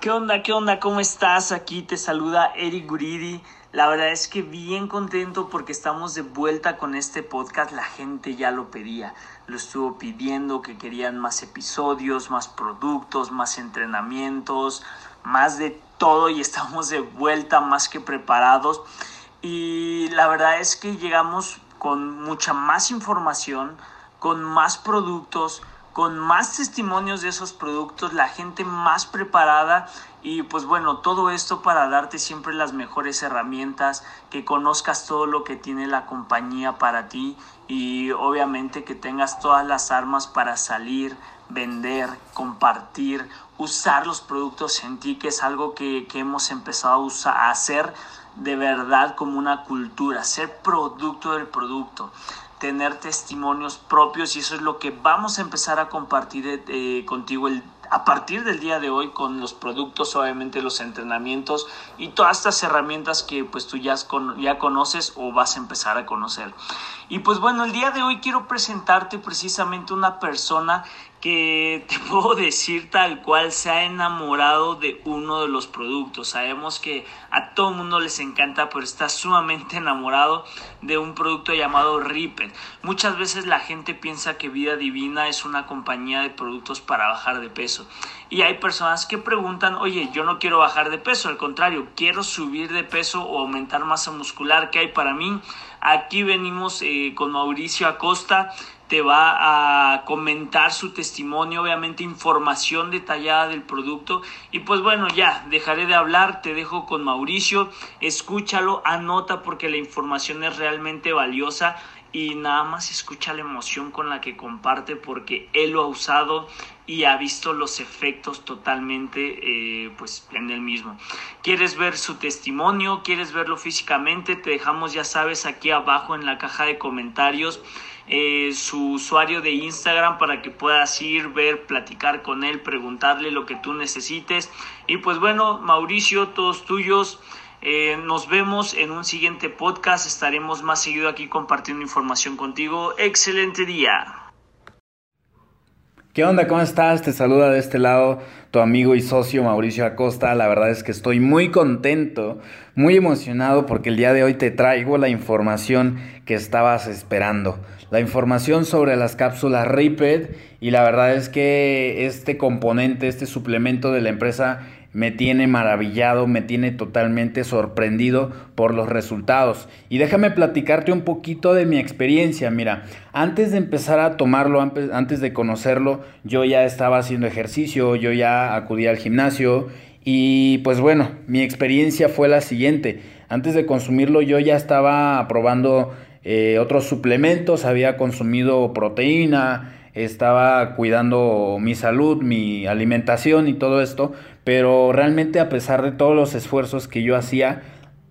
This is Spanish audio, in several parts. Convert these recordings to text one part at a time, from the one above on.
¿Qué onda? ¿Qué onda? ¿Cómo estás? Aquí te saluda Eric Guridi. La verdad es que bien contento porque estamos de vuelta con este podcast. La gente ya lo pedía, lo estuvo pidiendo que querían más episodios, más productos, más entrenamientos, más de todo y estamos de vuelta más que preparados. Y la verdad es que llegamos con mucha más información, con más productos, con más testimonios de esos productos, la gente más preparada y pues bueno, todo esto para darte siempre las mejores herramientas, que conozcas todo lo que tiene la compañía para ti y obviamente que tengas todas las armas para salir, vender, compartir, usar los productos en ti, que es algo que, que hemos empezado a, hacer de verdad como una cultura, ser producto del producto tener testimonios propios y eso es lo que vamos a empezar a compartir eh, contigo el, a partir del día de hoy con los productos, obviamente los entrenamientos y todas estas herramientas que pues tú ya, ya conoces o vas a empezar a conocer. Y pues bueno, el día de hoy quiero presentarte precisamente una persona que te puedo decir tal cual se ha enamorado de uno de los productos. Sabemos que a todo el mundo les encanta, pero está sumamente enamorado de un producto llamado Ripet. Muchas veces la gente piensa que Vida Divina es una compañía de productos para bajar de peso. Y hay personas que preguntan, oye, yo no quiero bajar de peso, al contrario, quiero subir de peso o aumentar masa muscular. ¿Qué hay para mí? Aquí venimos eh, con Mauricio Acosta te va a comentar su testimonio, obviamente información detallada del producto. Y pues bueno, ya, dejaré de hablar, te dejo con Mauricio, escúchalo, anota porque la información es realmente valiosa y nada más escucha la emoción con la que comparte porque él lo ha usado y ha visto los efectos totalmente eh, pues en el mismo. ¿Quieres ver su testimonio? ¿Quieres verlo físicamente? Te dejamos ya sabes aquí abajo en la caja de comentarios eh, su usuario de Instagram para que puedas ir, ver, platicar con él, preguntarle lo que tú necesites. Y pues bueno, Mauricio, todos tuyos. Eh, nos vemos en un siguiente podcast. Estaremos más seguido aquí compartiendo información contigo. Excelente día. ¿Qué onda? ¿Cómo estás? Te saluda de este lado tu amigo y socio Mauricio Acosta. La verdad es que estoy muy contento, muy emocionado porque el día de hoy te traigo la información que estabas esperando la información sobre las cápsulas Riped y la verdad es que este componente, este suplemento de la empresa me tiene maravillado, me tiene totalmente sorprendido por los resultados. Y déjame platicarte un poquito de mi experiencia. Mira, antes de empezar a tomarlo, antes de conocerlo, yo ya estaba haciendo ejercicio, yo ya acudía al gimnasio y pues bueno, mi experiencia fue la siguiente. Antes de consumirlo yo ya estaba probando eh, otros suplementos, había consumido proteína, estaba cuidando mi salud, mi alimentación y todo esto, pero realmente a pesar de todos los esfuerzos que yo hacía,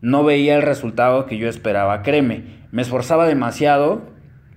no veía el resultado que yo esperaba. Créeme, me esforzaba demasiado,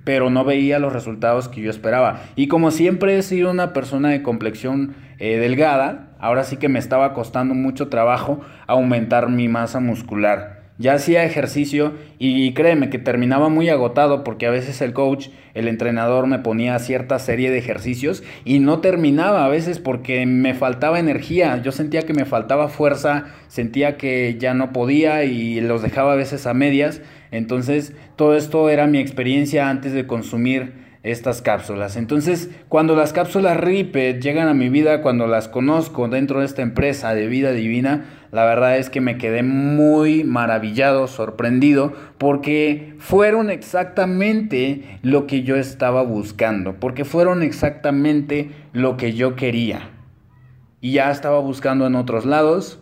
pero no veía los resultados que yo esperaba. Y como siempre he sido una persona de complexión eh, delgada, ahora sí que me estaba costando mucho trabajo aumentar mi masa muscular ya hacía ejercicio y créeme que terminaba muy agotado porque a veces el coach, el entrenador me ponía cierta serie de ejercicios y no terminaba a veces porque me faltaba energía, yo sentía que me faltaba fuerza, sentía que ya no podía y los dejaba a veces a medias, entonces todo esto era mi experiencia antes de consumir estas cápsulas. Entonces, cuando las cápsulas Ripet llegan a mi vida, cuando las conozco dentro de esta empresa de vida divina, la verdad es que me quedé muy maravillado, sorprendido, porque fueron exactamente lo que yo estaba buscando, porque fueron exactamente lo que yo quería. Y ya estaba buscando en otros lados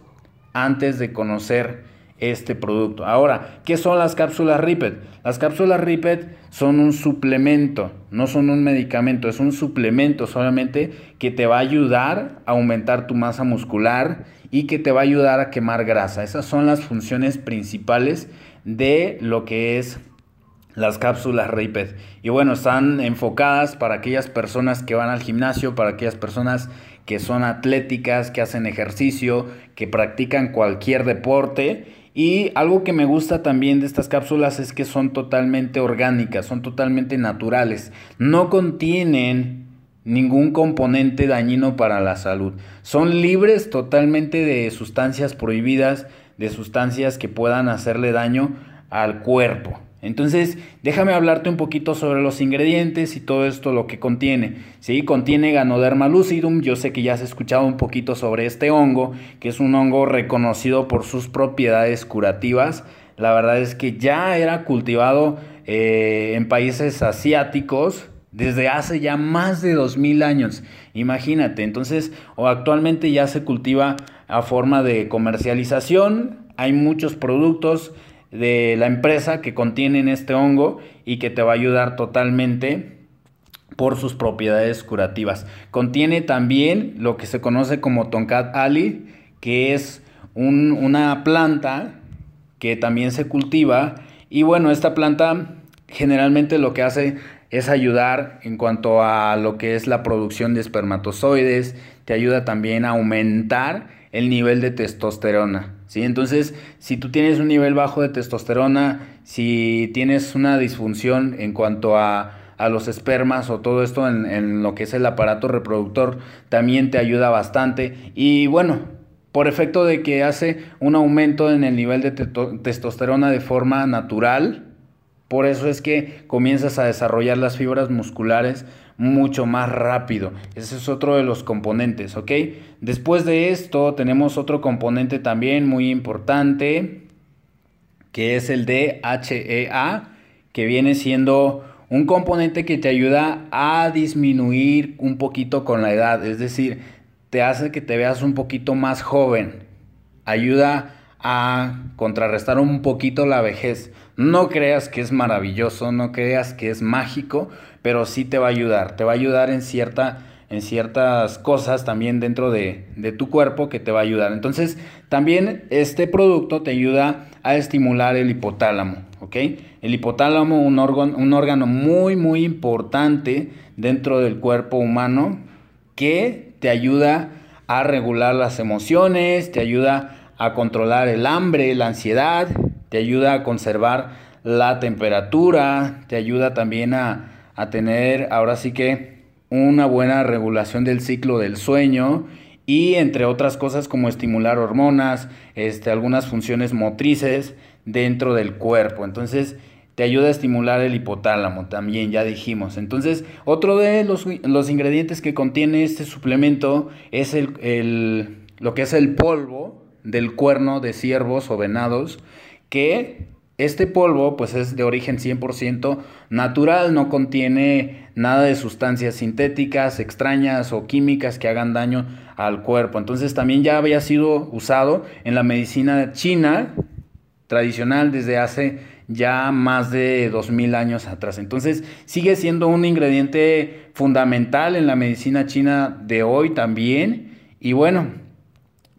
antes de conocer este producto. Ahora, ¿qué son las cápsulas Ripet? Las cápsulas Ripet son un suplemento, no son un medicamento, es un suplemento solamente que te va a ayudar a aumentar tu masa muscular y que te va a ayudar a quemar grasa. Esas son las funciones principales de lo que es las cápsulas Ripet. Y bueno, están enfocadas para aquellas personas que van al gimnasio, para aquellas personas que son atléticas, que hacen ejercicio, que practican cualquier deporte y algo que me gusta también de estas cápsulas es que son totalmente orgánicas, son totalmente naturales. No contienen ningún componente dañino para la salud. Son libres totalmente de sustancias prohibidas, de sustancias que puedan hacerle daño al cuerpo. Entonces, déjame hablarte un poquito sobre los ingredientes y todo esto lo que contiene. ¿sí? Contiene Ganoderma lucidum, yo sé que ya has escuchado un poquito sobre este hongo, que es un hongo reconocido por sus propiedades curativas. La verdad es que ya era cultivado eh, en países asiáticos desde hace ya más de 2000 años. Imagínate, entonces, o actualmente ya se cultiva a forma de comercialización. Hay muchos productos de la empresa que contienen este hongo y que te va a ayudar totalmente por sus propiedades curativas. Contiene también lo que se conoce como Tonkat Ali, que es una planta que también se cultiva. Y bueno, esta planta generalmente lo que hace es ayudar en cuanto a lo que es la producción de espermatozoides, te ayuda también a aumentar el nivel de testosterona. ¿Sí? Entonces, si tú tienes un nivel bajo de testosterona, si tienes una disfunción en cuanto a, a los espermas o todo esto en, en, lo que es el aparato reproductor, también te ayuda bastante. Y bueno, por efecto de que hace un aumento en el nivel de testosterona de forma natural, por eso es que comienzas a desarrollar las fibras musculares mucho más rápido. Ese es otro de los componentes, ¿ok? Después de esto tenemos otro componente también muy importante, que es el DHEA, que viene siendo un componente que te ayuda a disminuir un poquito con la edad, es decir, te hace que te veas un poquito más joven, ayuda a contrarrestar un poquito la vejez. No creas que es maravilloso, no creas que es mágico, pero sí te va a ayudar. Te va a ayudar en, cierta, en ciertas cosas también dentro de, de tu cuerpo que te va a ayudar. Entonces, también este producto te ayuda a estimular el hipotálamo, ¿ok? El hipotálamo, un órgano, un órgano muy, muy importante dentro del cuerpo humano que te ayuda a regular las emociones, te ayuda a controlar el hambre, la ansiedad, te ayuda a conservar la temperatura, te ayuda también a, tener ahora sí que una buena regulación del ciclo del sueño y entre otras cosas como estimular hormonas, este, algunas funciones motrices dentro del cuerpo. Entonces te ayuda a estimular el hipotálamo también, ya dijimos. Entonces otro de los, los ingredientes que contiene este suplemento es el, el, lo que es el polvo del cuerno de ciervos o venados que este polvo pues es de origen 100% natural, no contiene nada de sustancias sintéticas, extrañas o químicas que hagan daño al cuerpo. Entonces también ya había sido usado en la medicina china tradicional desde hace ya más de 2000 años atrás. Entonces sigue siendo un ingrediente fundamental en la medicina china de hoy también. Y bueno,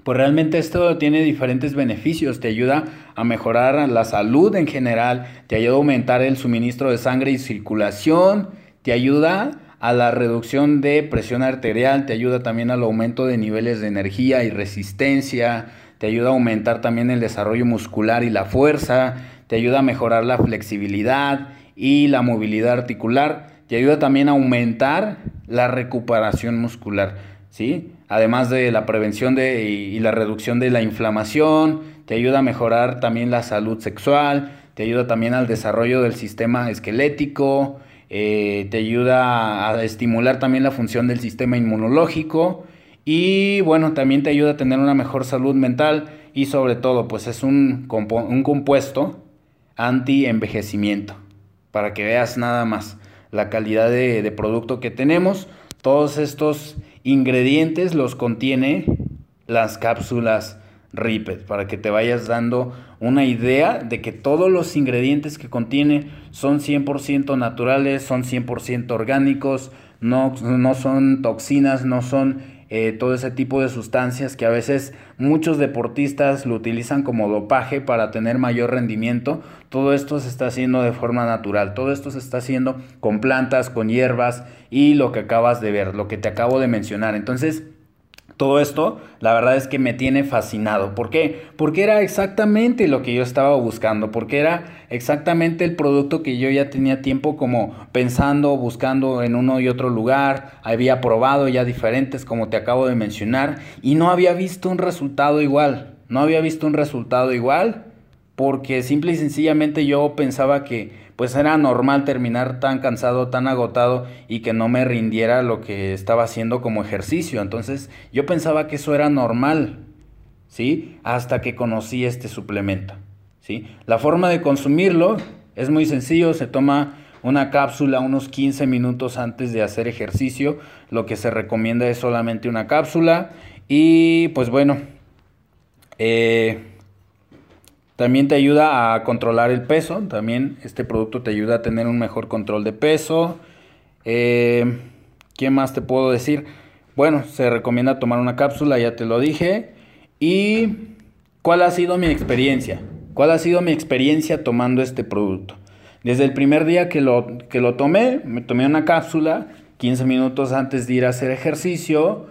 pues realmente esto tiene diferentes beneficios, te ayuda a mejorar la salud en general, te ayuda a aumentar el suministro de sangre y circulación, te ayuda a la reducción de presión arterial, te ayuda también al aumento de niveles de energía y resistencia, te ayuda a aumentar también el desarrollo muscular y la fuerza, te ayuda a mejorar la flexibilidad y la movilidad articular, te ayuda también a aumentar la recuperación muscular. ¿sí? Además de la prevención de, y, la reducción de la inflamación, te ayuda a mejorar también la salud sexual, te ayuda también al desarrollo del sistema esquelético, eh, te ayuda a estimular también la función del sistema inmunológico y bueno, también te ayuda a tener una mejor salud mental y sobre todo pues es un, un compuesto anti-envejecimiento para que veas nada más la calidad de, de producto que tenemos. Todos estos ingredientes los contiene las cápsulas Ripet para que te vayas dando una idea de que todos los ingredientes que contiene son 100% naturales, son 100% orgánicos, no, no son toxinas, no son eh, todo ese tipo de sustancias que a veces muchos deportistas lo utilizan como dopaje para tener mayor rendimiento. Todo esto se está haciendo de forma natural, todo esto se está haciendo con plantas, con hierbas y lo que acabas de ver, lo que te acabo de mencionar. Entonces, Todo esto, la verdad es que me tiene fascinado. ¿Por qué? Porque era exactamente lo que yo estaba buscando, porque era exactamente el producto que yo ya tenía tiempo como pensando, buscando en uno y otro lugar, había probado ya diferentes como te acabo de mencionar y no había visto un resultado igual, no había visto un resultado igual porque simple y sencillamente yo pensaba que pues era normal terminar tan cansado, tan agotado y que no me rindiera lo que estaba haciendo como ejercicio. Entonces yo pensaba que eso era normal, ¿sí? Hasta que conocí este suplemento, ¿sí? La forma de consumirlo es muy sencillo, se toma una cápsula unos 15 minutos antes de hacer ejercicio, lo que se recomienda es solamente una cápsula y pues bueno, eh, también te ayuda a controlar el peso. También este producto te ayuda a tener un mejor control de peso. Eh, ¿Qué más te puedo decir? Bueno, se recomienda tomar una cápsula, ya te lo dije. ¿Y cuál ha sido mi experiencia? ¿Cuál ha sido mi experiencia tomando este producto? Desde el primer día que lo, que lo tomé, me tomé una cápsula 15 minutos antes de ir a hacer ejercicio.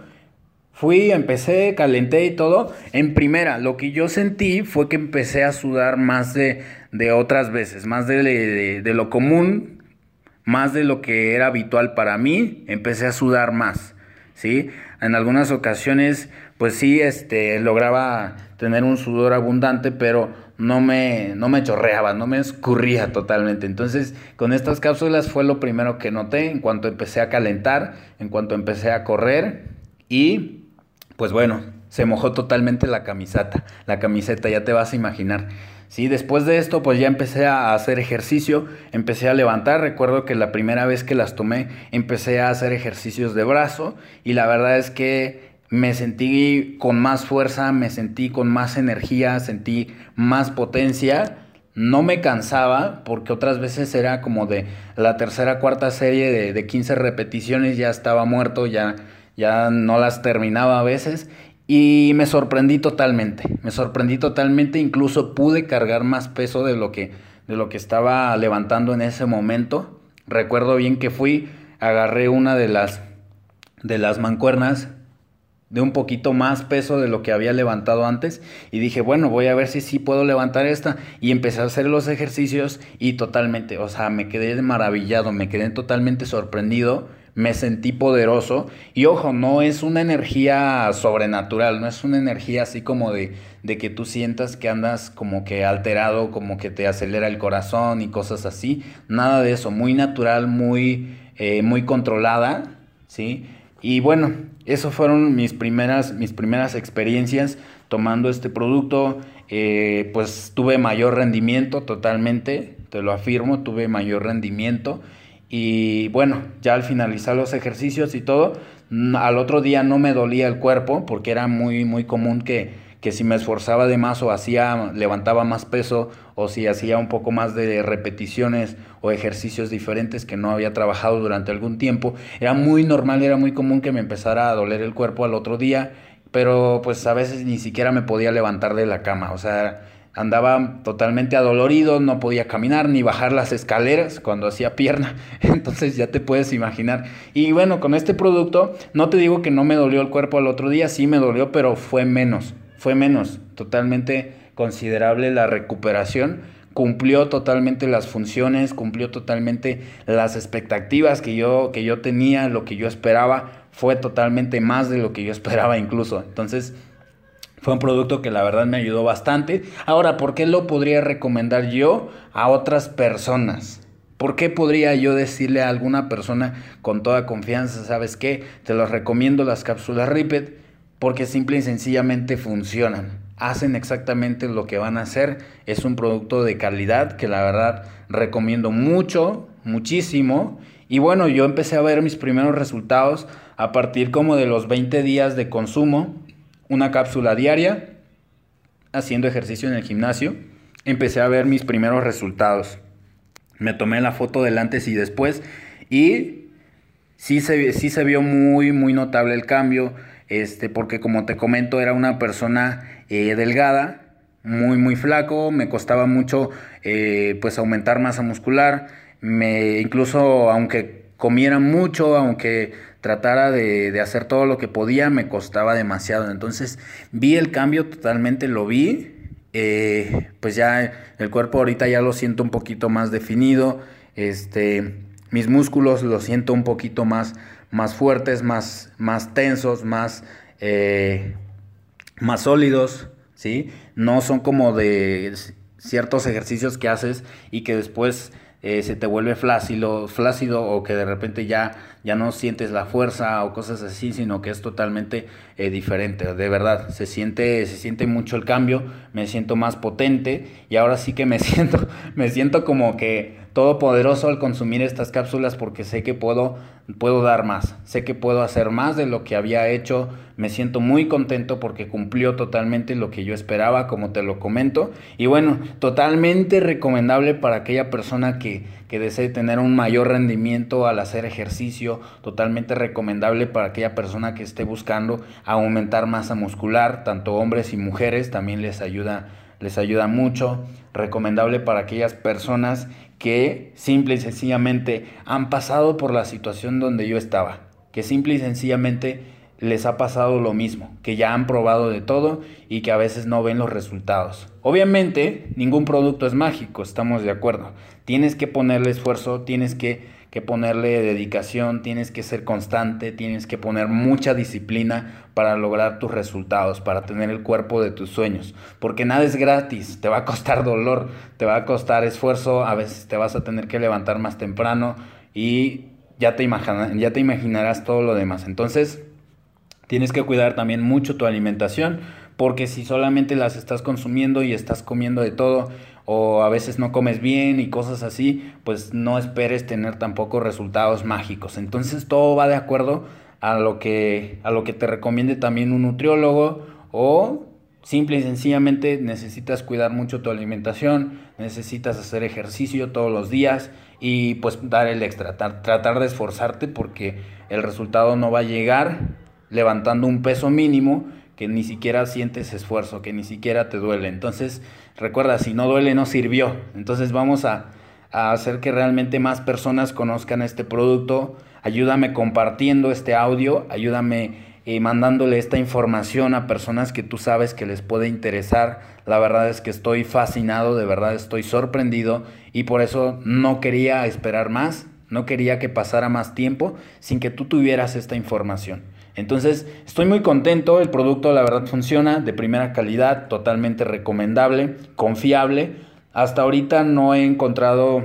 Fui, empecé, calenté y todo. En primera, lo que yo sentí fue que empecé a sudar más de, de otras veces, más de, de, lo común, más de lo que era habitual para mí. Empecé a sudar más, ¿sí? En algunas ocasiones, pues sí, este, lograba tener un sudor abundante, pero no me, no me chorreaba, no me escurría totalmente. Entonces, con estas cápsulas fue lo primero que noté en cuanto empecé a calentar, en cuanto empecé a correr y pues bueno, se mojó totalmente la camiseta, la camiseta, ya te vas a imaginar. Sí, después de esto pues ya empecé a hacer ejercicio, empecé a levantar, recuerdo que la primera vez que las tomé empecé a hacer ejercicios de brazo y la verdad es que me sentí con más fuerza, me sentí con más energía, sentí más potencia, no me cansaba porque otras veces era como de la tercera, cuarta serie de, de 15 repeticiones ya estaba muerto, ya ya no las terminaba a veces y me sorprendí totalmente, me sorprendí totalmente, incluso pude cargar más peso de lo que, de lo que estaba levantando en ese momento. Recuerdo bien que fui, agarré una de las, de las mancuernas de un poquito más peso de lo que había levantado antes y dije, bueno, voy a ver si sí puedo levantar esta y empecé a hacer los ejercicios y totalmente, o sea, me quedé maravillado, me quedé totalmente sorprendido me sentí poderoso. Y ojo, no es una energía sobrenatural, no es una energía así como de, de que tú sientas que andas como que alterado, como que te acelera el corazón y cosas así. Nada de eso, muy natural, muy, eh, muy controlada, ¿sí? Y bueno, eso fueron mis primeras, mis primeras experiencias tomando este producto. Eh, pues tuve mayor rendimiento totalmente, te lo afirmo, tuve mayor rendimiento. Y bueno, ya al finalizar los ejercicios y todo, al otro día no me dolía el cuerpo porque era muy, muy común que, que si me esforzaba de más o hacía, levantaba más peso o si hacía un poco más de repeticiones o ejercicios diferentes que no había trabajado durante algún tiempo, era muy normal, era muy común que me empezara a doler el cuerpo al otro día, pero pues a veces ni siquiera me podía levantar de la cama, o sea, andaba totalmente adolorido, no podía caminar ni bajar las escaleras cuando hacía pierna, entonces ya te puedes imaginar. Y bueno, con este producto, no te digo que no me dolió el cuerpo al otro día, sí me dolió, pero fue menos, fue menos, totalmente considerable la recuperación. Cumplió totalmente las funciones, cumplió totalmente las expectativas que yo, que yo tenía, lo que yo esperaba, fue totalmente más de lo que yo esperaba incluso. Entonces, fue un producto que la verdad me ayudó bastante. Ahora, ¿por qué lo podría recomendar yo a otras personas? ¿Por qué podría yo decirle a alguna persona con toda confianza, sabes qué? Te los recomiendo las cápsulas Ripet porque simple y sencillamente funcionan. Hacen exactamente lo que van a hacer. Es un producto de calidad que la verdad recomiendo mucho, muchísimo. Y bueno, yo empecé a ver mis primeros resultados a partir como de los 20 días de consumo una cápsula diaria, haciendo ejercicio en el gimnasio, empecé a ver mis primeros resultados. Me tomé la foto del antes y después y sí se, sí se vio muy, muy notable el cambio, este, porque como te comento era una persona eh, delgada, muy, muy flaco, me costaba mucho eh, pues aumentar masa muscular, me, incluso aunque comiera mucho, aunque tratara de, hacer todo lo que podía, me costaba demasiado. Entonces vi el cambio totalmente, lo vi. Eh, pues ya el cuerpo ahorita ya lo siento un poquito más definido. Este, mis músculos los siento un poquito más, más fuertes, más, más tensos, más, eh, más sólidos, ¿sí? No son como de ciertos ejercicios que haces y que después eh, se te vuelve flácido, flácido o que de repente ya, ya no sientes la fuerza o cosas así, sino que es totalmente eh, diferente. De verdad, se siente, se siente mucho el cambio, me siento más potente y ahora sí que me siento, me siento como que todopoderoso al consumir estas cápsulas porque sé que puedo, puedo dar más, sé que puedo hacer más de lo que había hecho, me siento muy contento porque cumplió totalmente lo que yo esperaba, como te lo comento, y bueno, totalmente recomendable para aquella persona que, que desee tener un mayor rendimiento al hacer ejercicio, totalmente recomendable para aquella persona que esté buscando aumentar masa muscular, tanto hombres y mujeres, también les ayuda les ayuda mucho, recomendable para aquellas personas que simple y sencillamente han pasado por la situación donde yo estaba, que simple y sencillamente les ha pasado lo mismo, que ya han probado de todo y que a veces no ven los resultados. Obviamente, ningún producto es mágico, estamos de acuerdo. Tienes que ponerle esfuerzo, tienes que que ponerle dedicación, tienes que ser constante, tienes que poner mucha disciplina para lograr tus resultados, para tener el cuerpo de tus sueños, porque nada es gratis, te va a costar dolor, te va a costar esfuerzo, a veces te vas a tener que levantar más temprano y ya te, ya te imaginarás todo lo demás. Entonces, tienes que cuidar también mucho tu alimentación, porque si solamente las estás consumiendo y estás comiendo de todo, o a veces no comes bien y cosas así, pues no esperes tener tampoco resultados mágicos. Entonces todo va de acuerdo a lo que, a lo que te recomiende también un nutriólogo o simple y sencillamente necesitas cuidar mucho tu alimentación, necesitas hacer ejercicio todos los días y pues dar el extra, tratar de esforzarte porque el resultado no va a llegar levantando un peso mínimo que ni siquiera sientes esfuerzo, que ni siquiera te duele. Entonces, recuerda, si no duele, no sirvió. Entonces vamos a, hacer que realmente más personas conozcan este producto. Ayúdame compartiendo este audio, ayúdame eh, mandándole esta información a personas que tú sabes que les puede interesar. La verdad es que estoy fascinado, de verdad estoy sorprendido y por eso no quería esperar más, no quería que pasara más tiempo sin que tú tuvieras esta información. Entonces, estoy muy contento, el producto la verdad funciona, de primera calidad, totalmente recomendable, confiable. Hasta ahorita no he encontrado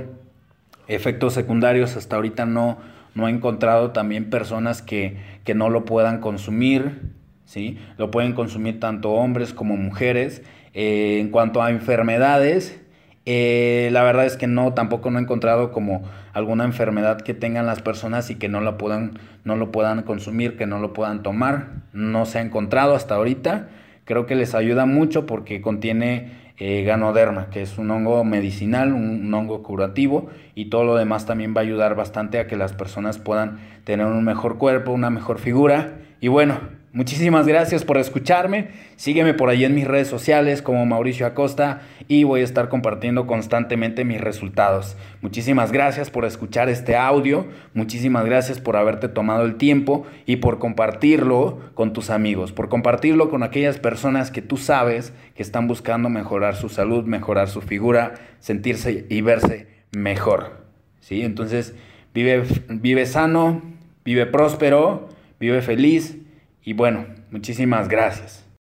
efectos secundarios, hasta ahorita no, no he encontrado también personas que, que no lo puedan consumir, ¿sí? Lo pueden consumir tanto hombres como mujeres. Eh, en cuanto a enfermedades, eh, la verdad es que no, tampoco no he encontrado como alguna enfermedad que tengan las personas y que no, la puedan, no lo puedan consumir, que no lo puedan tomar. No se ha encontrado hasta ahorita. Creo que les ayuda mucho porque contiene eh, ganoderma, que es un hongo medicinal, un, hongo curativo y todo lo demás también va a ayudar bastante a que las personas puedan tener un mejor cuerpo, una mejor figura. Y bueno, Muchísimas gracias por escucharme. Sígueme por ahí en mis redes sociales como Mauricio Acosta y voy a estar compartiendo constantemente mis resultados. Muchísimas gracias por escuchar este audio. Muchísimas gracias por haberte tomado el tiempo y por compartirlo con tus amigos, por compartirlo con aquellas personas que tú sabes que están buscando mejorar su salud, mejorar su figura, sentirse y verse mejor. ¿Sí? Entonces, vive, vive sano, vive próspero, vive feliz y bueno, muchísimas gracias.